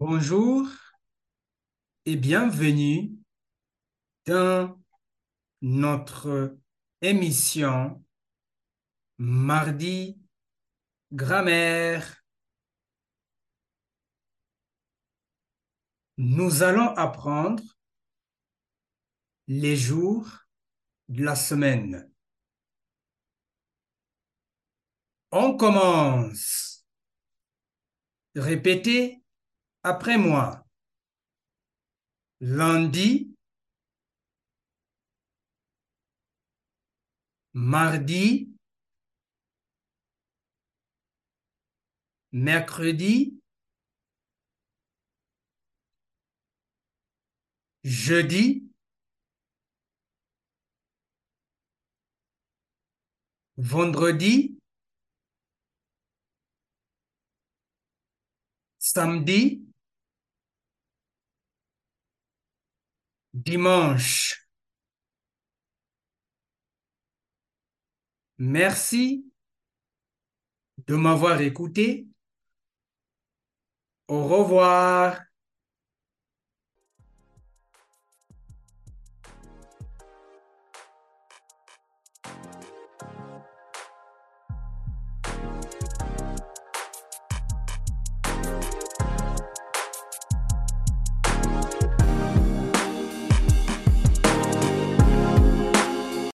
Bonjour et bienvenue dans notre émission Mardi Grammaire. Nous allons apprendre les jours de la semaine. On commence. Répétez après moi. Lundi, mardi, mercredi, jeudi, vendredi, samedi, dimanche. Merci de m'avoir écouté. Au revoir.